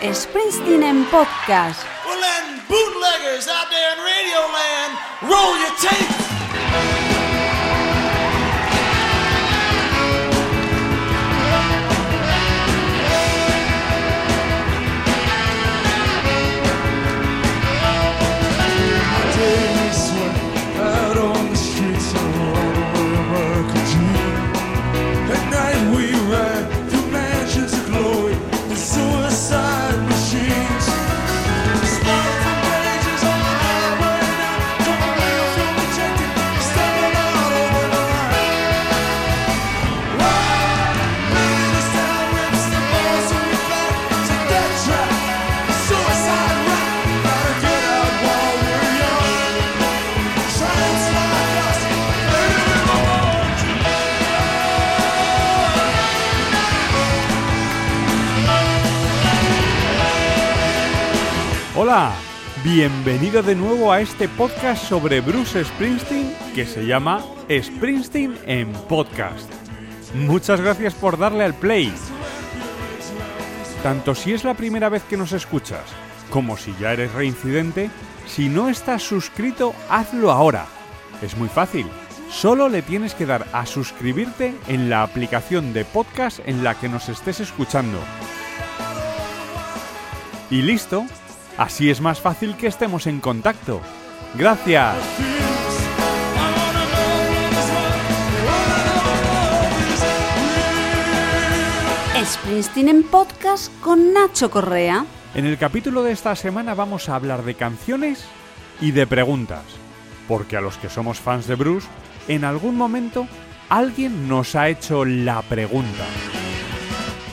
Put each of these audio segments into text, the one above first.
Springsteen en podcast. Well, then, bootleggers out there in Radio Land, roll your tape. Hola, bienvenido de nuevo a este podcast sobre Bruce Springsteen que se llama Springsteen en Podcast. Muchas gracias por darle al play. Tanto si es la primera vez que nos escuchas, como si ya eres reincidente, si no estás suscrito, hazlo ahora. Es muy fácil. Solo le tienes que dar a suscribirte en la aplicación de podcast en la que nos estés escuchando. Y listo. Así es más fácil que estemos en contacto. Gracias. Springsteen en podcast con Nacho Correa. En el capítulo de esta semana vamos a hablar de canciones y de preguntas. Porque a los que somos fans de Bruce, en algún momento alguien nos ha hecho la pregunta.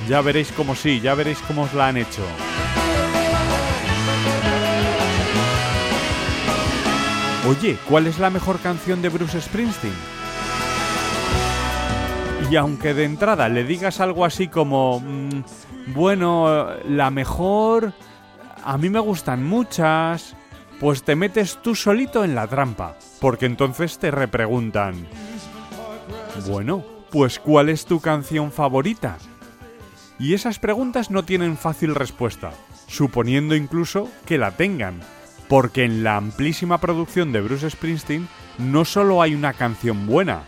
Ya veréis cómo sí, ya veréis cómo os la han hecho. Oye, ¿cuál es la mejor canción de Bruce Springsteen? Y aunque de entrada le digas algo así como, mm, bueno, la mejor, a mí me gustan muchas, pues te metes tú solito en la trampa, porque entonces te repreguntan, bueno, pues ¿cuál es tu canción favorita? Y esas preguntas no tienen fácil respuesta, suponiendo incluso que la tengan, porque en la amplísima producción de Bruce Springsteen no solo hay una canción buena,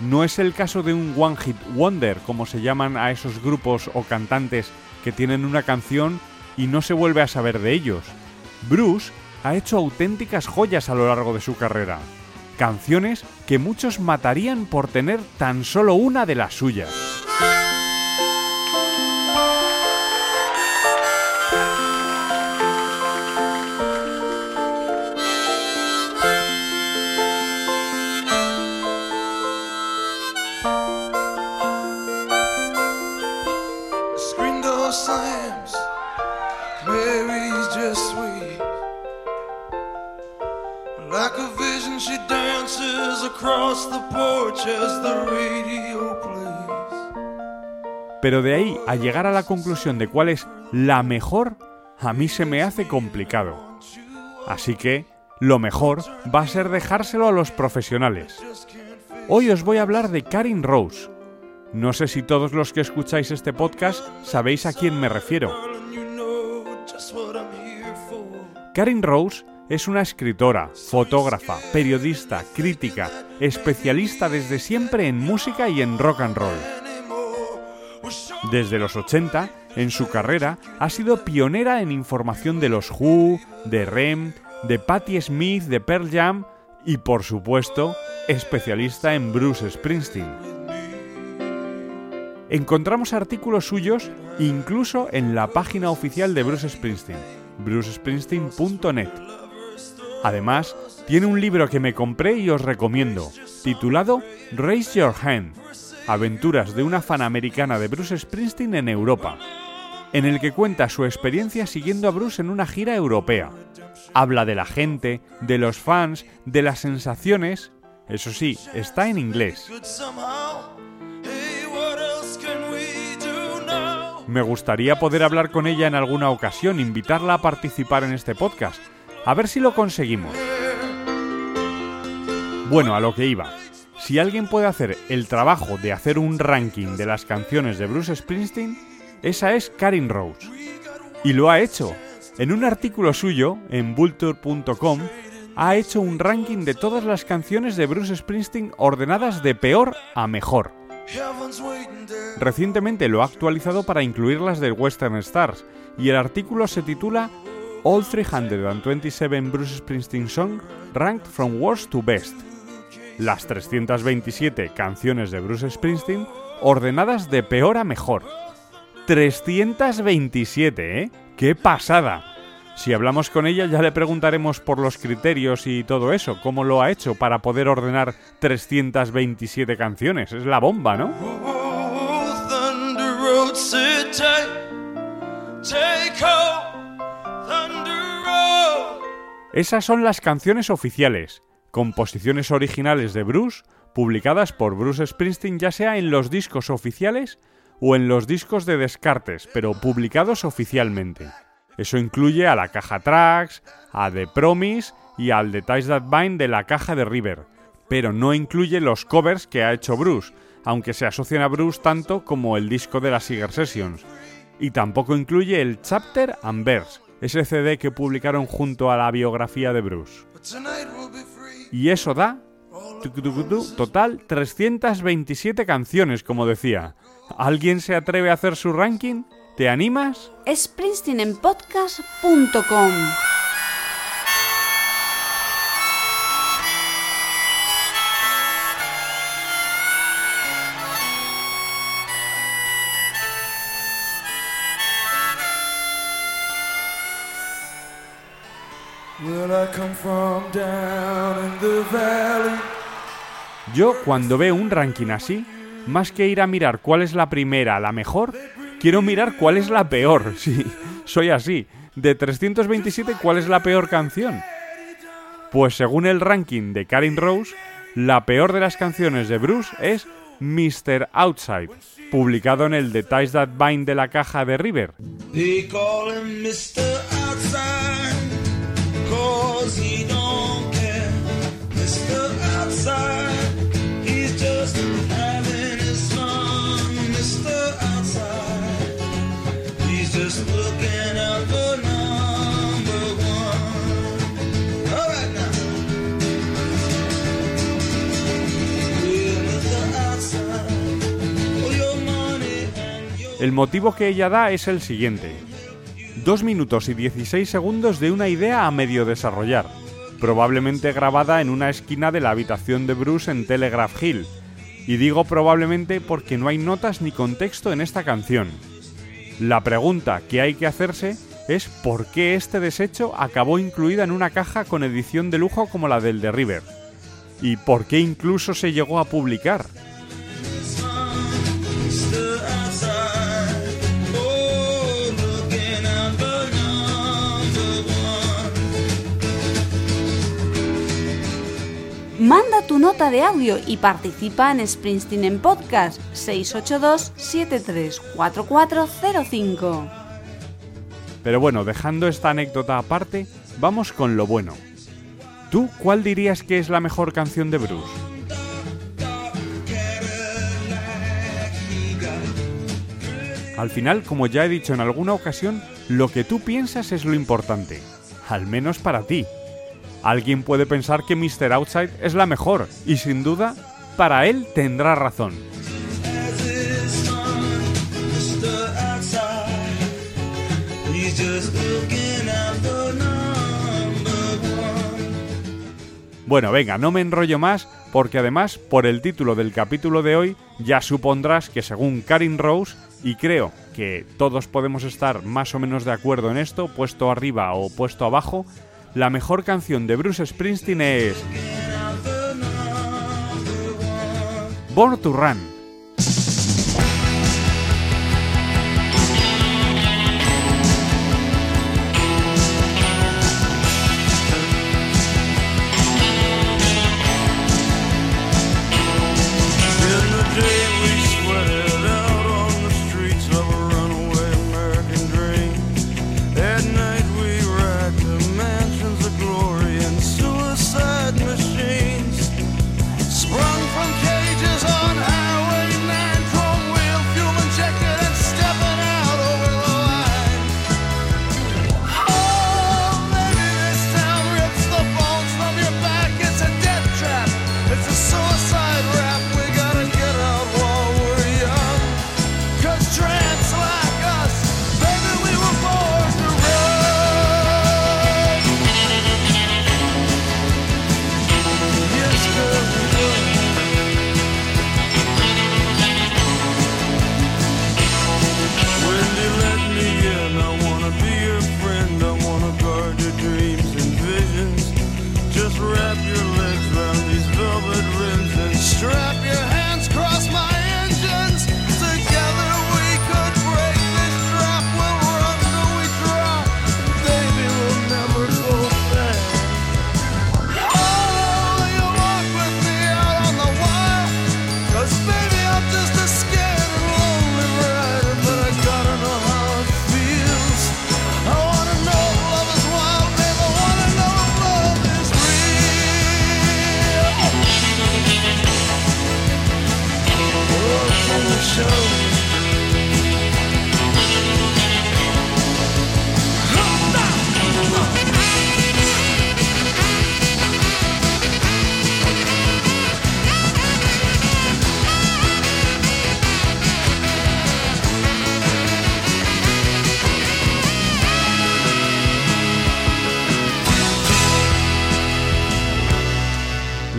no es el caso de un One Hit Wonder, como se llaman a esos grupos o cantantes que tienen una canción y no se vuelve a saber de ellos. Bruce ha hecho auténticas joyas a lo largo de su carrera. Canciones que muchos matarían por tener tan solo una de las suyas. Pero de ahí a llegar a la conclusión de cuál es la mejor, a mí se me hace complicado. Así que lo mejor va a ser dejárselo a los profesionales. Hoy os voy a hablar de Karin Rose. No sé si todos los que escucháis este podcast sabéis a quién me refiero. Karin Rose es una escritora, fotógrafa, periodista, crítica, especialista desde siempre en música y en rock and roll. Desde los 80, en su carrera, ha sido pionera en información de los Who, de Rem, de Patti Smith, de Pearl Jam y, por supuesto, especialista en Bruce Springsteen. Encontramos artículos suyos incluso en la página oficial de Bruce Springsteen, brucespringsteen.net. Además, tiene un libro que me compré y os recomiendo, titulado Raise Your Hand, Aventuras de una fan americana de Bruce Springsteen en Europa, en el que cuenta su experiencia siguiendo a Bruce en una gira europea. Habla de la gente, de los fans, de las sensaciones. Eso sí, está en inglés. Me gustaría poder hablar con ella en alguna ocasión, invitarla a participar en este podcast. A ver si lo conseguimos. Bueno, a lo que iba. Si alguien puede hacer el trabajo de hacer un ranking de las canciones de Bruce Springsteen, esa es Karin Rose. Y lo ha hecho. En un artículo suyo, en vulture.com, ha hecho un ranking de todas las canciones de Bruce Springsteen ordenadas de peor a mejor. Recientemente lo ha actualizado para incluirlas del Western Stars, y el artículo se titula All 327 Bruce Springsteen Songs Ranked from Worst to Best. Las 327 canciones de Bruce Springsteen ordenadas de peor a mejor. 327, ¿eh? ¡Qué pasada! Si hablamos con ella ya le preguntaremos por los criterios y todo eso, cómo lo ha hecho para poder ordenar 327 canciones. Es la bomba, ¿no? Esas son las canciones oficiales, composiciones originales de Bruce, publicadas por Bruce Springsteen ya sea en los discos oficiales o en los discos de descartes, pero publicados oficialmente. Eso incluye a la caja Tracks, a The Promise y al The Ties That Bind de la caja de River, pero no incluye los covers que ha hecho Bruce, aunque se asocian a Bruce tanto como el disco de las Seeger Sessions. Y tampoco incluye el Chapter and Verse, ese CD que publicaron junto a la biografía de Bruce. Y eso da total 327 canciones, como decía. ¿Alguien se atreve a hacer su ranking? ¿Te animas? springsteenenpodcast.com Yo cuando veo un ranking así, más que ir a mirar cuál es la primera, la mejor, quiero mirar cuál es la peor. Sí, soy así. De 327, ¿cuál es la peor canción? Pues según el ranking de Karin Rose, la peor de las canciones de Bruce es Mr. Outside, publicado en el The Ties That Bind de la caja de River. They call him Mr. Outside, El motivo que ella da es el siguiente. Dos minutos y 16 segundos de una idea a medio desarrollar, probablemente grabada en una esquina de la habitación de Bruce en Telegraph Hill. Y digo probablemente porque no hay notas ni contexto en esta canción. La pregunta que hay que hacerse es por qué este desecho acabó incluida en una caja con edición de lujo como la del de River. Y por qué incluso se llegó a publicar. Manda tu nota de audio y participa en Springsteen en Podcast 682-734405. Pero bueno, dejando esta anécdota aparte, vamos con lo bueno. ¿Tú cuál dirías que es la mejor canción de Bruce? Al final, como ya he dicho en alguna ocasión, lo que tú piensas es lo importante. Al menos para ti. Alguien puede pensar que Mr. Outside es la mejor, y sin duda, para él tendrá razón. Bueno, venga, no me enrollo más, porque además, por el título del capítulo de hoy, ya supondrás que según Karin Rose, y creo que todos podemos estar más o menos de acuerdo en esto, puesto arriba o puesto abajo, la mejor canción de Bruce Springsteen es Born to Run.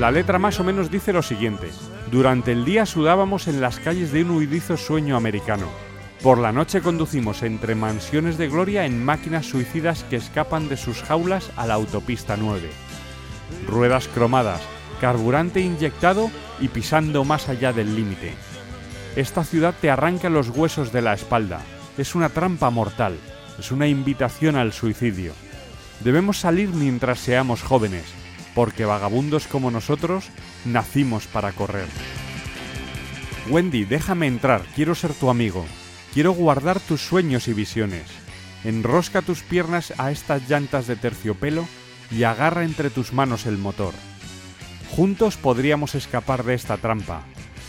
La letra más o menos dice lo siguiente. Durante el día sudábamos en las calles de un huidizo sueño americano. Por la noche conducimos entre mansiones de gloria en máquinas suicidas que escapan de sus jaulas a la autopista 9. Ruedas cromadas, carburante inyectado y pisando más allá del límite. Esta ciudad te arranca los huesos de la espalda. Es una trampa mortal. Es una invitación al suicidio. Debemos salir mientras seamos jóvenes, porque vagabundos como nosotros nacimos para correr. Wendy, déjame entrar, quiero ser tu amigo. Quiero guardar tus sueños y visiones. Enrosca tus piernas a estas llantas de terciopelo y agarra entre tus manos el motor. Juntos podríamos escapar de esta trampa.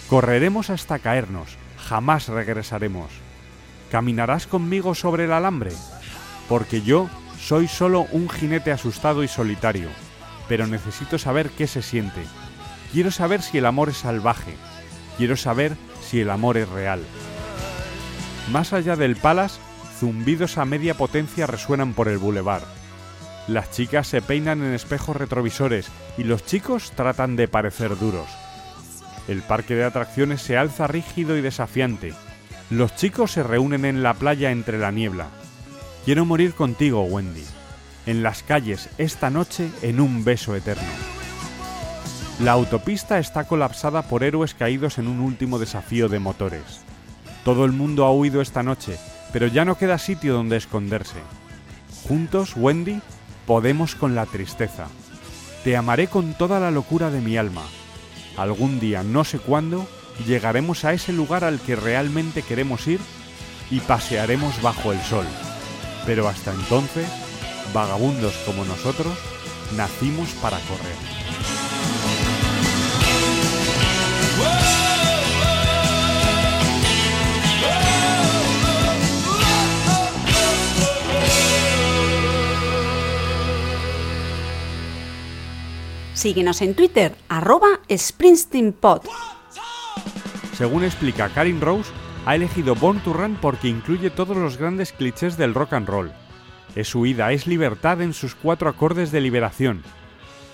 Correremos hasta caernos, jamás regresaremos. ¿Caminarás conmigo sobre el alambre? Porque yo soy solo un jinete asustado y solitario, pero necesito saber qué se siente. Quiero saber si el amor es salvaje. Quiero saber si el amor es real. Más allá del Palace, zumbidos a media potencia resuenan por el bulevar. Las chicas se peinan en espejos retrovisores y los chicos tratan de parecer duros. El parque de atracciones se alza rígido y desafiante. Los chicos se reúnen en la playa entre la niebla. Quiero morir contigo, Wendy. En las calles esta noche en un beso eterno. La autopista está colapsada por héroes caídos en un último desafío de motores. Todo el mundo ha huido esta noche, pero ya no queda sitio donde esconderse. Juntos, Wendy, podemos con la tristeza. Te amaré con toda la locura de mi alma. Algún día, no sé cuándo, llegaremos a ese lugar al que realmente queremos ir y pasearemos bajo el sol. Pero hasta entonces, vagabundos como nosotros, nacimos para correr. Síguenos en Twitter, arroba SpringsteenPod. Según explica Karin Rose, ha elegido Born to Run porque incluye todos los grandes clichés del rock and roll. Es huida, es libertad en sus cuatro acordes de liberación.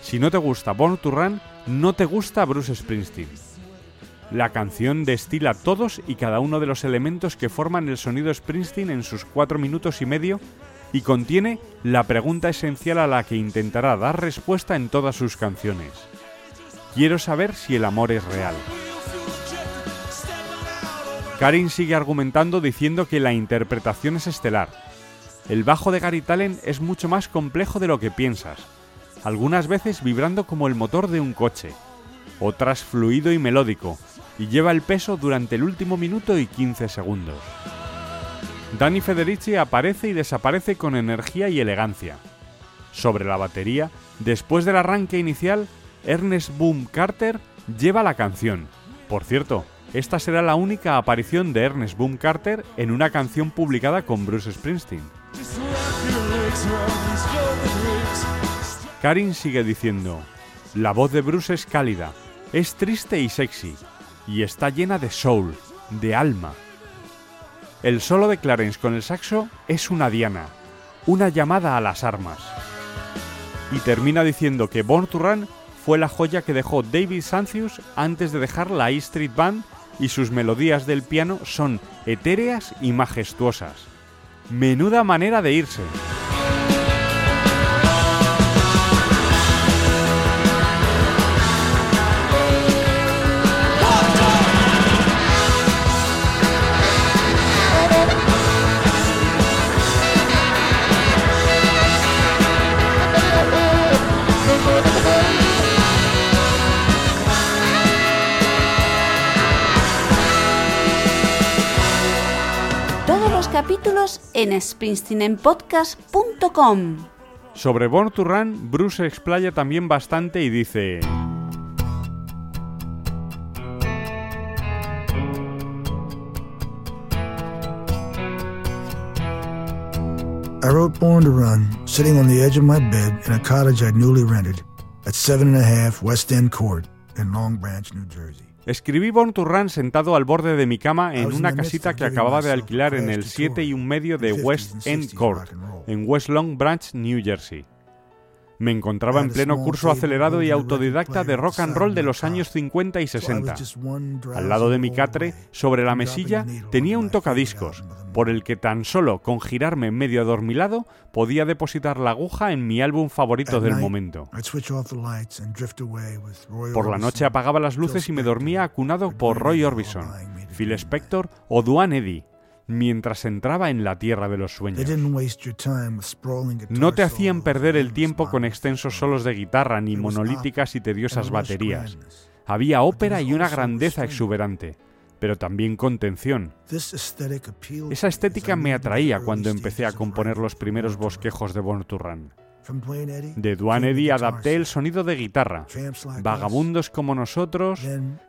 Si no te gusta Born to no te gusta Bruce Springsteen. La canción destila todos y cada uno de los elementos que forman el sonido Springsteen en sus cuatro minutos y medio y contiene la pregunta esencial a la que intentará dar respuesta en todas sus canciones. Quiero saber si el amor es real. Karin sigue argumentando diciendo que la interpretación es estelar. El bajo de Gary Talen es mucho más complejo de lo que piensas, algunas veces vibrando como el motor de un coche, otras fluido y melódico, y lleva el peso durante el último minuto y 15 segundos. Danny Federici aparece y desaparece con energía y elegancia. Sobre la batería, después del arranque inicial, Ernest Boom Carter lleva la canción. Por cierto, esta será la única aparición de Ernest Boom Carter en una canción publicada con Bruce Springsteen. Karin sigue diciendo, la voz de Bruce es cálida, es triste y sexy, y está llena de soul, de alma. El solo de Clarence con el saxo es una diana, una llamada a las armas. Y termina diciendo que Born to Run fue la joya que dejó David Sancius antes de dejar la E Street Band y sus melodías del piano son etéreas y majestuosas. Menuda manera de irse. Capítulos en springsteenenpodcast.com. Sobre Born to Run, Bruce se explaya también bastante y dice... I wrote Born to Run sitting on the edge of my bed in a cottage I'd newly rented at seven and a half West End Court in Long Branch, New Jersey. Escribí Born to Run sentado al borde de mi cama en una casita que acababa de alquilar en el 7 y un medio de West End Court, en West Long Branch, New Jersey. Me encontraba en pleno curso acelerado y autodidacta de rock and roll de los años 50 y 60. Al lado de mi catre, sobre la mesilla, tenía un tocadiscos, por el que tan solo con girarme medio adormilado podía depositar la aguja en mi álbum favorito del momento. Por la noche apagaba las luces y me dormía acunado por Roy Orbison, Phil Spector o Duane Eddy, mientras entraba en la tierra de los sueños. No te hacían perder el tiempo con extensos solos de guitarra ni monolíticas y tediosas baterías. Había ópera y una grandeza exuberante, pero también contención. Esa estética me atraía cuando empecé a componer los primeros bosquejos de Born to Run. De Duane Eddy adapté el sonido de guitarra, vagabundos como nosotros,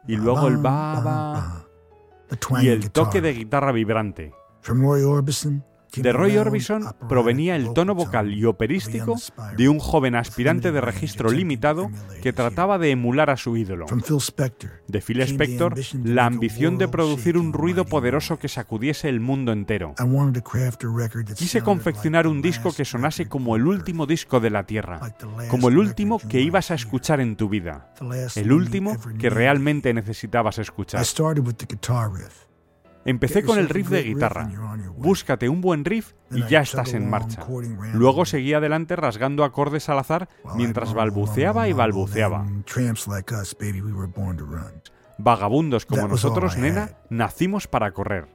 y luego el ba ba y el toque de guitarra vibrante. De Roy Orbison provenía el tono vocal y operístico de un joven aspirante de registro limitado que trataba de emular a su ídolo. De Phil Spector, la ambición de producir un ruido poderoso que sacudiese el mundo entero. Quise confeccionar un disco que sonase como el último disco de la Tierra, como el último que ibas a escuchar en tu vida, el último que realmente necesitabas escuchar. Empecé con el riff de guitarra. Búscate un buen riff y ya estás en marcha. Luego seguí adelante rasgando acordes al azar mientras balbuceaba y balbuceaba. Vagabundos como nosotros, nena, nacimos para correr.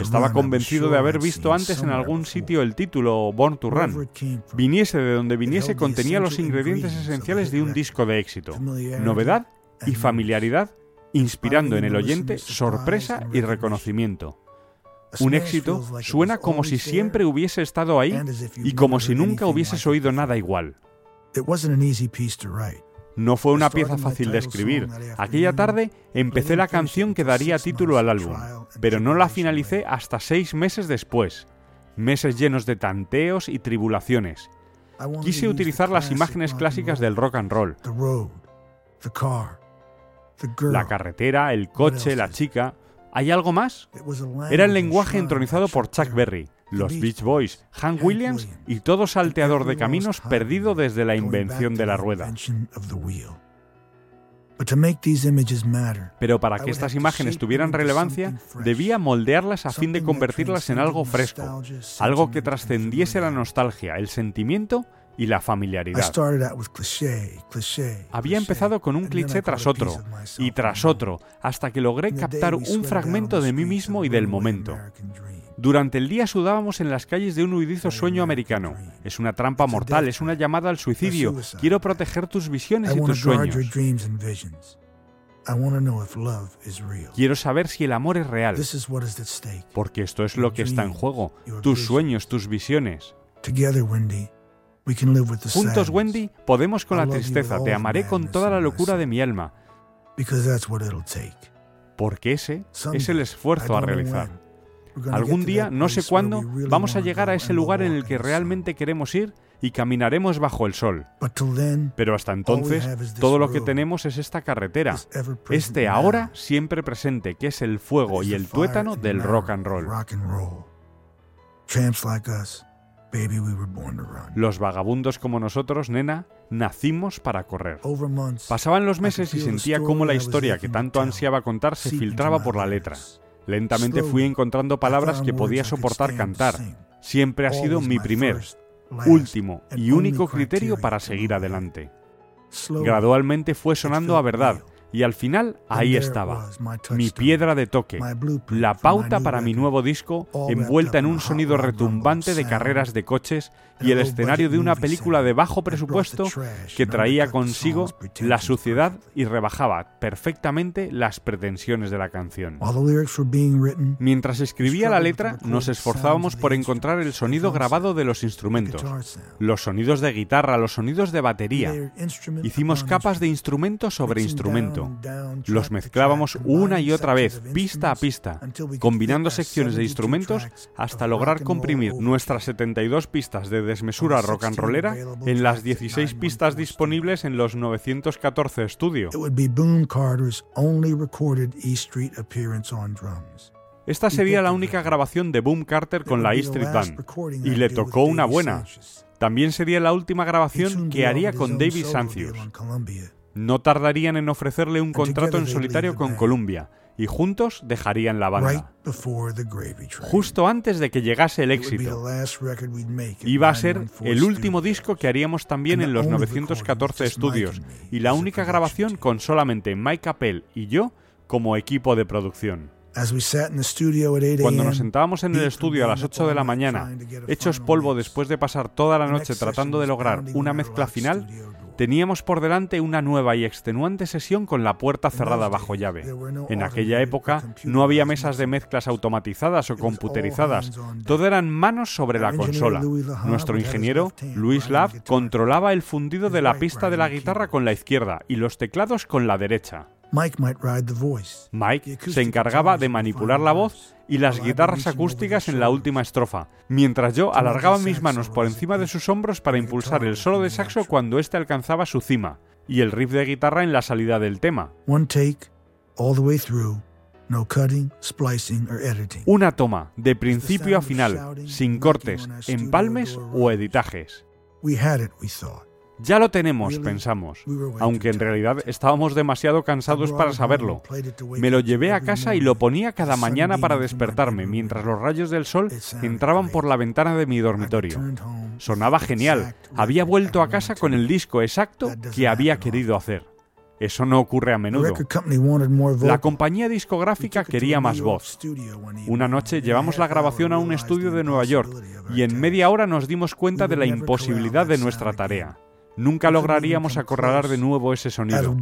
Estaba convencido de haber visto antes en algún sitio el título Born to Run. Viniese de donde viniese, contenía los ingredientes esenciales de un disco de éxito. Novedad y familiaridad inspirando en el oyente sorpresa y reconocimiento. Un éxito suena como si siempre hubiese estado ahí y como si nunca hubieses oído nada igual. No fue una pieza fácil de escribir. Aquella tarde empecé la canción que daría título al álbum, pero no la finalicé hasta seis meses después. Meses llenos de tanteos y tribulaciones. Quise utilizar las imágenes clásicas del rock and roll. La carretera, el coche, la chica. ¿Hay algo más? Era el lenguaje entronizado por Chuck Berry, los Beach Boys, Hank Williams y todo salteador de caminos perdido desde la invención de la rueda. Pero para que estas imágenes tuvieran relevancia, debía moldearlas a fin de convertirlas en algo fresco, algo que trascendiese la nostalgia, el sentimiento y la familiaridad. Había empezado con un cliché tras otro y tras otro, hasta que logré captar un fragmento de mí mismo y del momento. Durante el día sudábamos en las calles de un huidizo sueño americano. Es una trampa mortal, es una llamada al suicidio. Quiero proteger tus visiones y tus sueños. Quiero saber si el amor es real, porque esto es lo que está en juego, tus sueños, tus visiones. Juntos, Wendy, podemos con la tristeza. Te amaré con toda la locura de mi alma. Porque ese es el esfuerzo a realizar. Algún día, no sé cuándo, vamos a llegar a ese lugar en el que realmente queremos ir y caminaremos bajo el sol. Pero hasta entonces, todo lo que tenemos es esta carretera, este ahora siempre presente, que es el fuego y el tuétano del rock and roll. Los vagabundos como nosotros, nena, nacimos para correr. Pasaban los meses y sentía cómo la historia que tanto ansiaba contar se filtraba por la letra. Lentamente fui encontrando palabras que podía soportar cantar. Siempre ha sido mi primer, último y único criterio para seguir adelante. Gradualmente fue sonando a verdad, y al final ahí estaba, mi piedra de toque, la pauta para mi nuevo disco, envuelta en un sonido retumbante de carreras de coches y el escenario de una película de bajo presupuesto que traía consigo la suciedad y rebajaba perfectamente las pretensiones de la canción. Mientras escribía la letra, nos esforzábamos por encontrar el sonido grabado de los instrumentos, los sonidos de guitarra, los sonidos de batería. Hicimos capas de instrumento sobre instrumento los mezclábamos una y otra vez, pista a pista, combinando secciones de instrumentos hasta lograr comprimir nuestras 72 pistas de desmesura rock and rollera en las 16 pistas disponibles en los 914 estudio. Esta sería la única grabación de Boom Carter con la E Street Band, y le tocó una buena. También sería la última grabación que haría con David Sancius. No tardarían en ofrecerle un contrato en solitario con Columbia, y juntos dejarían la banda. Justo antes de que llegase el éxito. Iba a ser el último disco que haríamos también en los 914 estudios, y la única grabación con solamente Mike Appel y yo como equipo de producción. Cuando nos sentábamos en el estudio a las 8 de la mañana, hechos polvo después de pasar toda la noche tratando de lograr una mezcla final, teníamos por delante una nueva y extenuante sesión con la puerta cerrada bajo llave. En aquella época no había mesas de mezclas automatizadas o computerizadas, todo eran manos sobre la consola. Nuestro ingeniero, Luis Lav, controlaba el fundido de la pista de la guitarra con la izquierda y los teclados con la derecha. Mike se encargaba de manipular la voz y las guitarras acústicas en la última estrofa, mientras yo alargaba mis manos por encima de sus hombros para impulsar el solo de saxo cuando éste alcanzaba su cima, y el riff de guitarra en la salida del tema. Una toma, de principio a final, sin cortes, empalmes o editajes. Ya lo tenemos, pensamos, aunque en realidad estábamos demasiado cansados para saberlo. Me lo llevé a casa y lo ponía cada mañana para despertarme. mientras los rayos del sol entraban por la ventana de mi dormitorio. Sonaba genial. Había vuelto a casa con el disco exacto que había querido hacer. Eso no ocurre a menudo. La compañía discográfica quería más voz. Una noche llevamos la grabación a un estudio de Nueva York y en media hora nos dimos cuenta de la imposibilidad de nuestra tarea nunca lograríamos acorralar de nuevo ese sonido.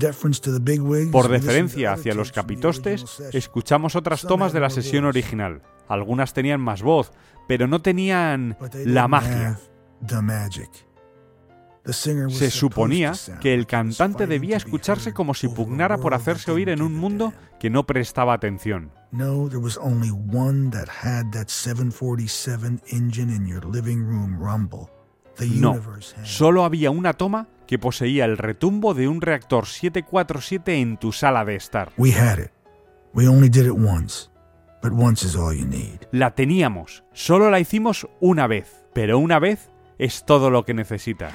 Por deferencia hacia los capitostes, escuchamos otras tomas de la sesión original. Algunas tenían más voz, pero no tenían la magia. Se suponía que el cantante debía escucharse como si pugnara por hacerse oír en un mundo que no prestaba atención. No, there was only one that had that 747 engine in your living room rumble. No, solo había una toma que poseía el retumbo de un reactor 747 en tu sala de estar. La teníamos, solo la hicimos una vez, pero una vez es todo lo que necesitas.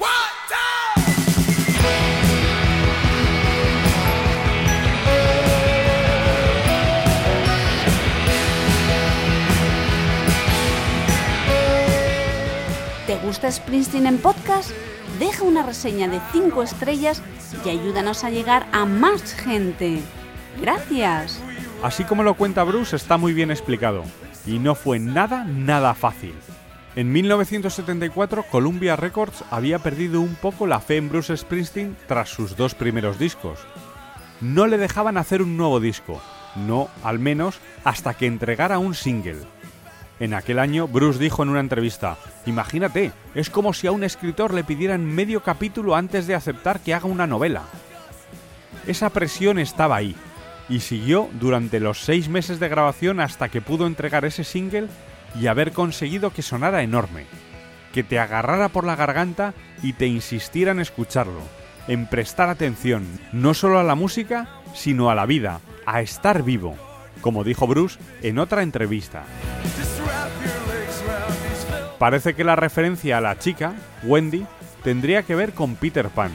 Gusta Springsteen en podcast? Deja una reseña de 5 estrellas y ayúdanos a llegar a más gente. Gracias. Así como lo cuenta Bruce, está muy bien explicado. Y no fue nada, nada fácil. En 1974, Columbia Records había perdido un poco la fe en Bruce Springsteen tras sus dos primeros discos. No le dejaban hacer un nuevo disco, no, al menos, hasta que entregara un single. En aquel año, Bruce dijo en una entrevista, Imagínate, es como si a un escritor le pidieran medio capítulo antes de aceptar que haga una novela. Esa presión estaba ahí, y siguió durante los seis meses de grabación hasta que pudo entregar ese single y haber conseguido que sonara enorme, que te agarrara por la garganta y te insistiera en escucharlo, en prestar atención, no solo a la música, sino a la vida, a estar vivo, como dijo Bruce en otra entrevista. Parece que la referencia a la chica, Wendy, tendría que ver con Peter Pan.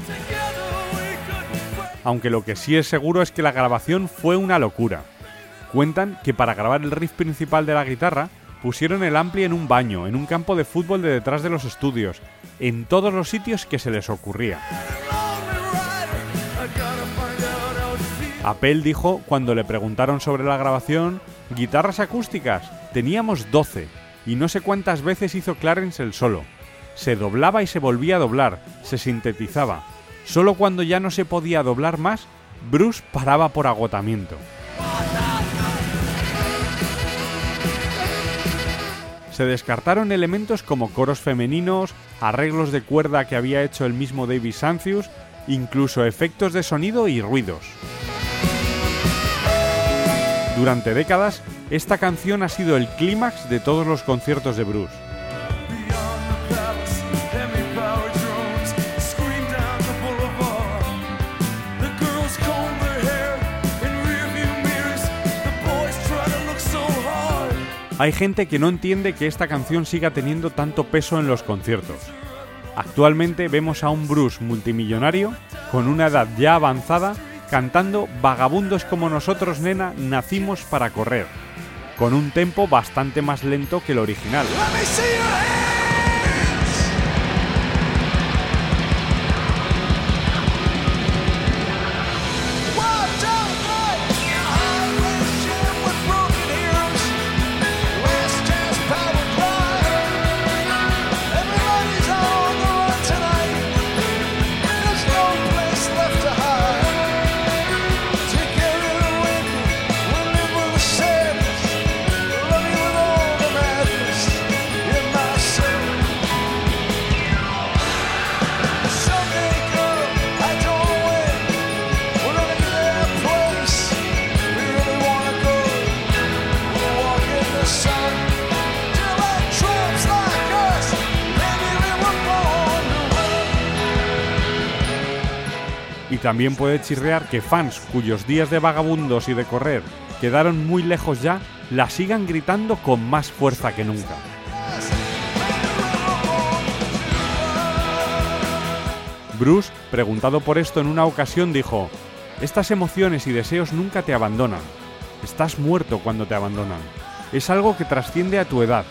Aunque lo que sí es seguro es que la grabación fue una locura. Cuentan que para grabar el riff principal de la guitarra pusieron el ampli en un baño, en un campo de fútbol de detrás de los estudios, en todos los sitios que se les ocurría. Appel dijo cuando le preguntaron sobre la grabación, guitarras acústicas, teníamos 12, y no sé cuántas veces hizo Clarence el solo. Se doblaba y se volvía a doblar, se sintetizaba. Solo cuando ya no se podía doblar más, Bruce paraba por agotamiento. Se descartaron elementos como coros femeninos, arreglos de cuerda que había hecho el mismo David Sancius, incluso efectos de sonido y ruidos. Durante décadas, esta canción ha sido el clímax de todos los conciertos de Bruce. Hay gente que no entiende que esta canción siga teniendo tanto peso en los conciertos. Actualmente vemos a un Bruce multimillonario, con una edad ya avanzada, cantando Vagabundos como nosotros, nena, nacimos para correr, con un tempo bastante más lento que el original. Y también puede chirrear que fans cuyos días de vagabundos y de correr quedaron muy lejos ya, la sigan gritando con más fuerza que nunca. Bruce, preguntado por esto en una ocasión, dijo, Estas emociones y deseos nunca te abandonan. Estás muerto cuando te abandonan. Es algo que trasciende a tu edad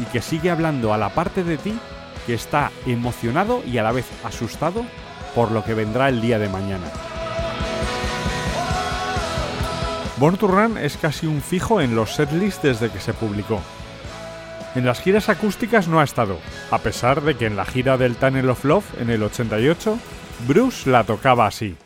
y que sigue hablando a la parte de ti que está emocionado y a la vez asustado por lo que vendrá el día de mañana. Born to Run es casi un fijo en los setlists desde que se publicó. En las giras acústicas no ha estado, a pesar de que en la gira del Tunnel of Love en el 88, Bruce la tocaba así.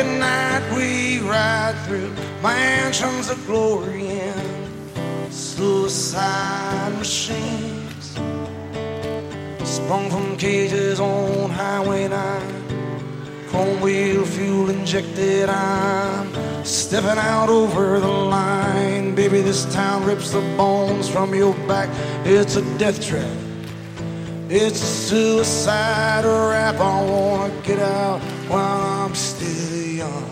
At night we ride through mansions of glory and suicide machines. Sprung from cages on Highway 9 chrome wheel fuel injected. I'm stepping out over the line. Baby, this town rips the bones from your back. It's a death trap. It's a suicide rap. I wanna get out while I'm still young.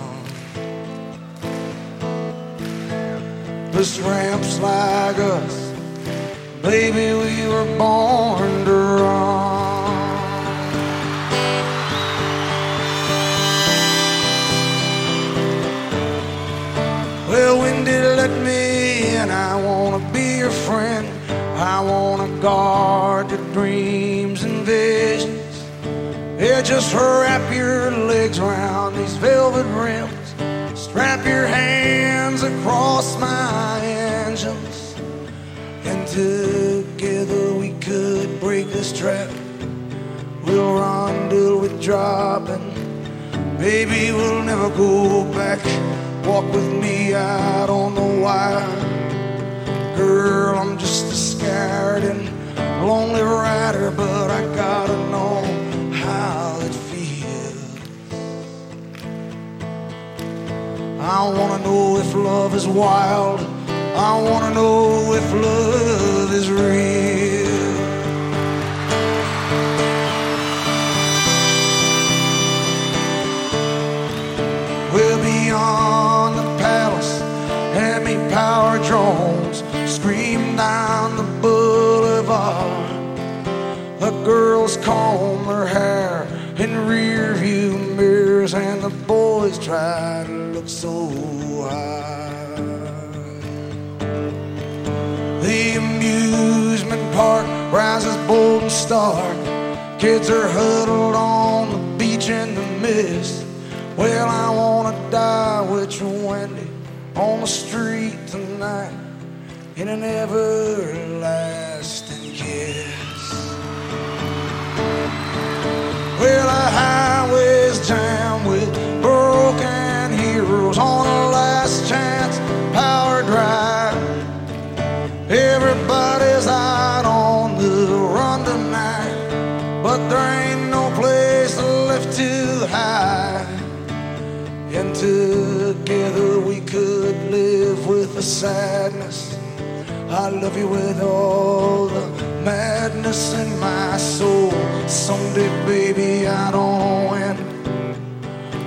This ramps like us. Baby, we were born to run. Well, it let me in? I wanna be your friend. I wanna guard your visions. Just wrap your legs around these velvet rims. Strap your hands across my engines. And together we could break this trap. We'll run till we drop and Baby, we'll never go back. Walk with me out on the wire. Girl, I'm just a scared and lonely rider, but I gotta know I wanna know if love is wild. I wanna know if love is real. We're beyond the palace, and power drones scream down the boulevard. The girls comb their hair in rear view mirrors, and the boys try to so high. The amusement park rises bold and stark. Kids are huddled on the beach in the mist. Well, I wanna die with you, Wendy, on the street tonight in an everlasting kiss. Well, the highway's jammed sadness. I love you with all the madness in my soul. Someday, baby, I don't when.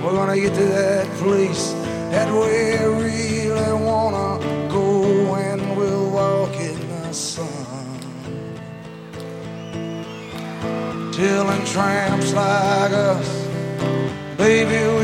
We're gonna get to that place that we really wanna go, and we'll walk in the sun. Telling tramps like us, baby,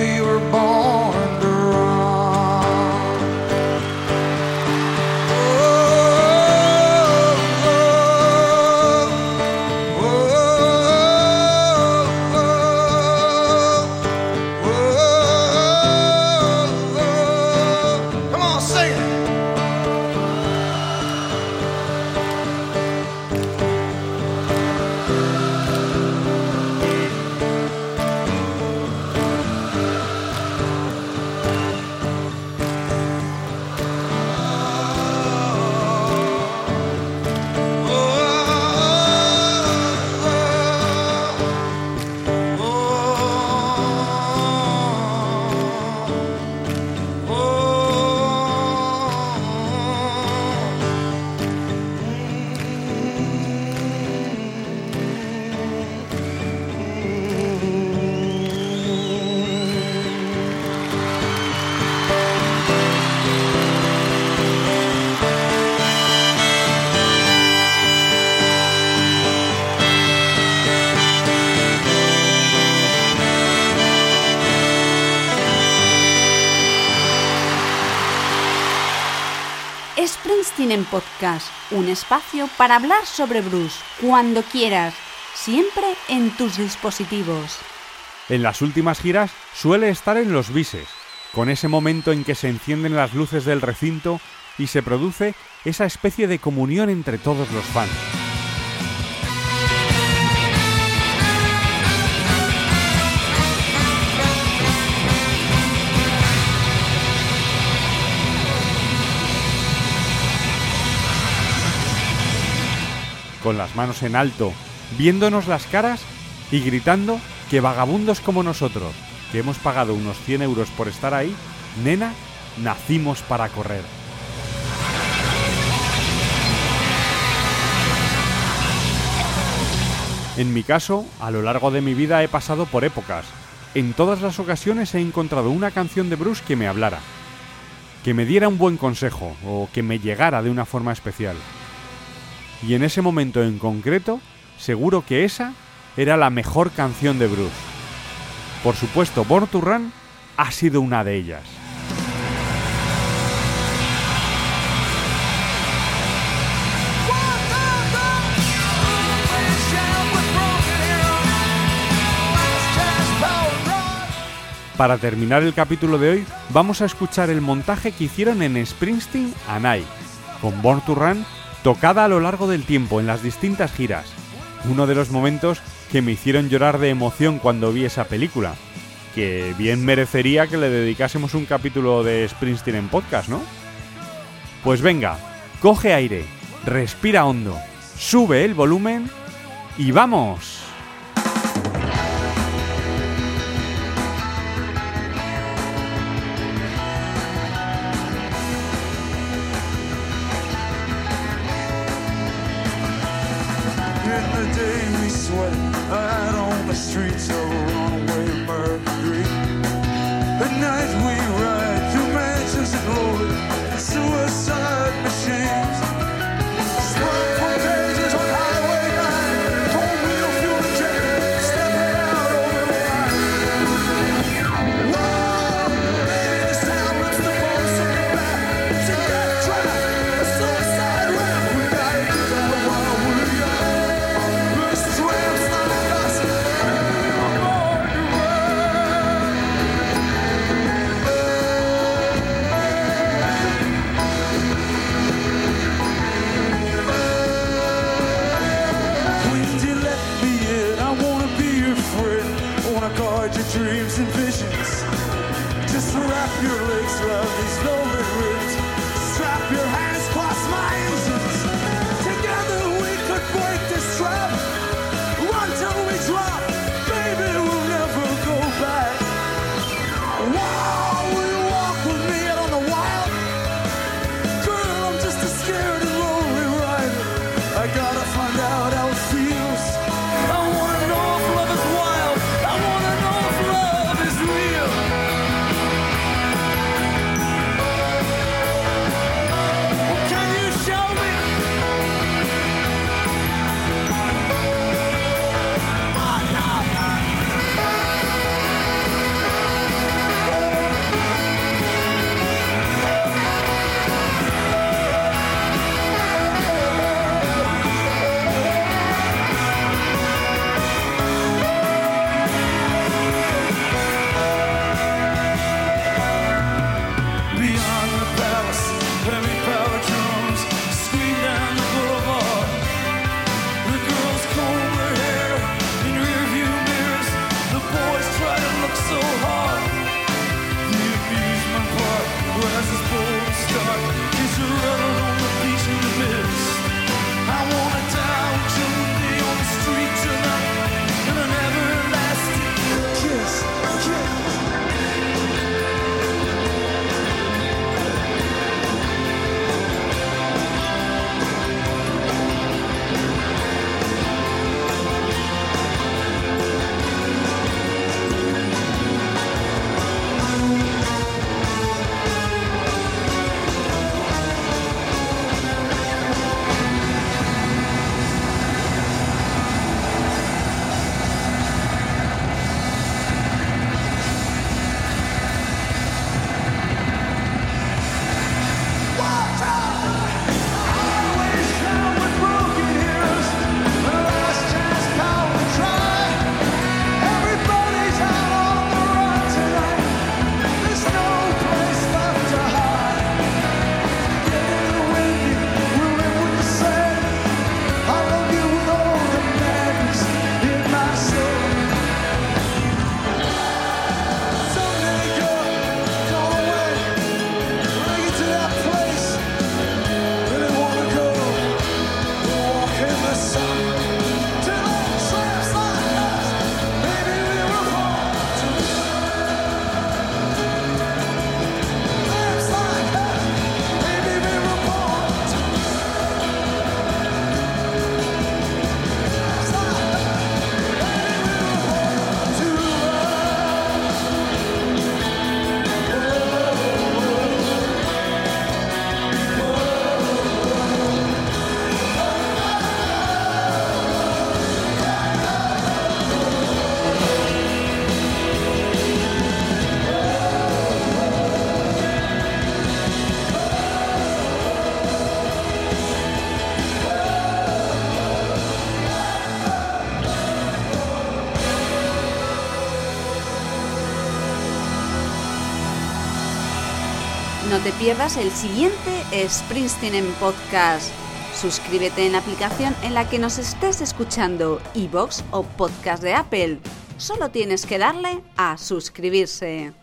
En podcast, un espacio para hablar sobre Bruce cuando quieras, siempre en tus dispositivos. En las últimas giras suele estar en los bises, con ese momento en que se encienden las luces del recinto y se produce esa especie de comunión entre todos los fans. Con las manos en alto, viéndonos las caras y gritando que vagabundos como nosotros, que hemos pagado unos 100 euros por estar ahí, nena, nacimos para correr. En mi caso, a lo largo de mi vida he pasado por épocas. En todas las ocasiones he encontrado una canción de Bruce que me hablara, que me diera un buen consejo o que me llegara de una forma especial. Y en ese momento en concreto, seguro que esa era la mejor canción de Bruce. Por supuesto, Born to Run ha sido una de ellas. Para terminar el capítulo de hoy, vamos a escuchar el montaje que hicieron en Springsteen a Night, con Born to Run tocada a lo largo del tiempo en las distintas giras. Uno de los momentos que me hicieron llorar de emoción cuando vi esa película, que bien merecería que le dedicásemos un capítulo de Springsteen en podcast, ¿no? Pues venga, coge aire, respira hondo, sube el volumen y vamos. Your legs around these velvet ribs. Strap your hands, cross my engines. Together we could break this trap. We drop. dark is around. te pierdas el siguiente Springsteen en podcast. Suscríbete en la aplicación en la que nos estés escuchando, iBox o podcast de Apple. Solo tienes que darle a suscribirse.